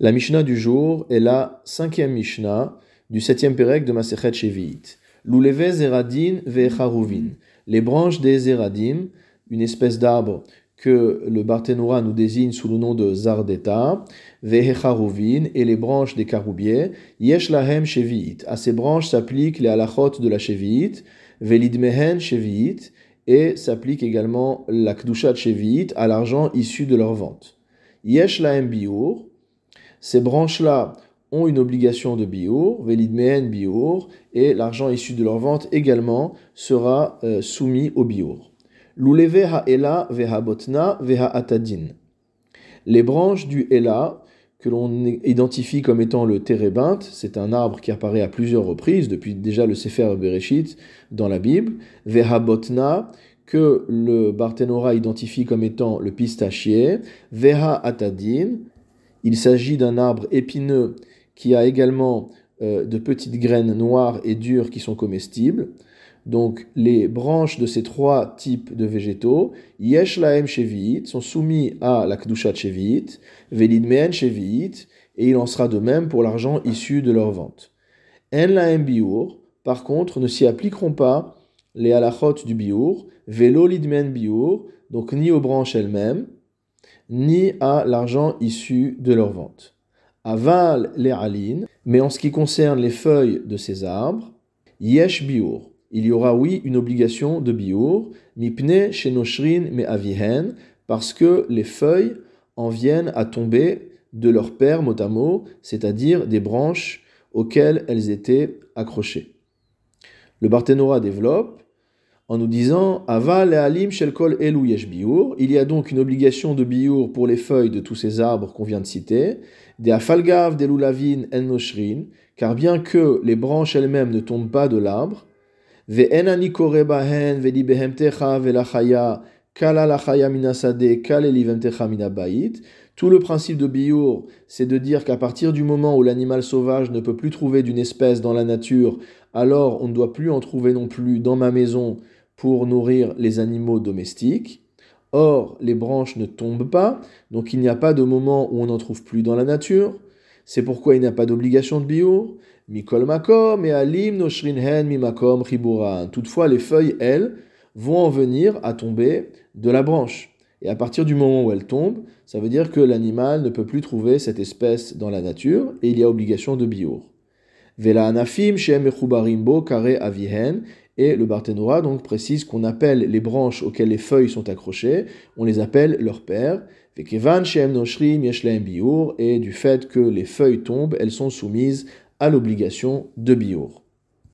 La Mishnah du jour est la cinquième Mishnah du septième Pérec de Masechet Shevi'it. Zeradin. Les branches des zeradim, une espèce d'arbre que le Barthénora nous désigne sous le nom de Zardeta, ve'echaruvin, et les branches des caroubiers, yesh lahem Shevi'it. À ces branches s'appliquent les halachot de la Shevi'it, ve'lidmehen Shevi'it, et s'applique également la Kdushat Shevi'it à l'argent issu de leur vente. Yesh lahem biur, ces branches-là ont une obligation de biur, velidmehen biur, et l'argent issu de leur vente également sera euh, soumis au biur. L'uleve veha veha atadin. Les branches du ela, que l'on identifie comme étant le térébinthe, c'est un arbre qui apparaît à plusieurs reprises, depuis déjà le Sefer Bereshit dans la Bible, veha botna, que le Barthénora identifie comme étant le pistachier, veha il s'agit d'un arbre épineux qui a également euh, de petites graines noires et dures qui sont comestibles. Donc les branches de ces trois types de végétaux, yesh laem shevit, sont soumis à la kdushat shevit, velid mehen shevit, et il en sera de même pour l'argent issu de leur vente. En laem biur, par contre, ne s'y appliqueront pas les halachot du biur, velo lidmen biur, donc ni aux branches elles-mêmes, ni à l'argent issu de leur vente. Aval les alines, mais en ce qui concerne les feuilles de ces arbres, yesh biur. Il y aura oui une obligation de biur, mipne shenoshrin me avihen, parce que les feuilles en viennent à tomber de leur père mot c'est-à-dire des branches auxquelles elles étaient accrochées. Le Barthénora développe en nous disant Aval alim shel kol elu yesh biur. Il y a donc une obligation de biur pour les feuilles de tous ces arbres qu'on vient de citer. De afalgav de lulavin en noshrin, car bien que les branches elles-mêmes ne tombent pas de l'arbre. Tout le principe de biur, c'est de dire qu'à partir du moment où l'animal sauvage ne peut plus trouver d'une espèce dans la nature, alors on ne doit plus en trouver non plus dans ma maison pour nourrir les animaux domestiques. Or, les branches ne tombent pas, donc il n'y a pas de moment où on n'en trouve plus dans la nature. C'est pourquoi il n'y a pas d'obligation de bio. Mikol makom et alim noshrinhen mimakom. Toutefois, les feuilles, elles, vont en venir à tomber de la branche. Et à partir du moment où elles tombent, ça veut dire que l'animal ne peut plus trouver cette espèce dans la nature et il y a obligation de bio. Vela anafim shem kare avihen et le Barthénora donc précise qu'on appelle les branches auxquelles les feuilles sont accrochées, on les appelle leur père. Et du fait que les feuilles tombent, elles sont soumises à l'obligation de biour.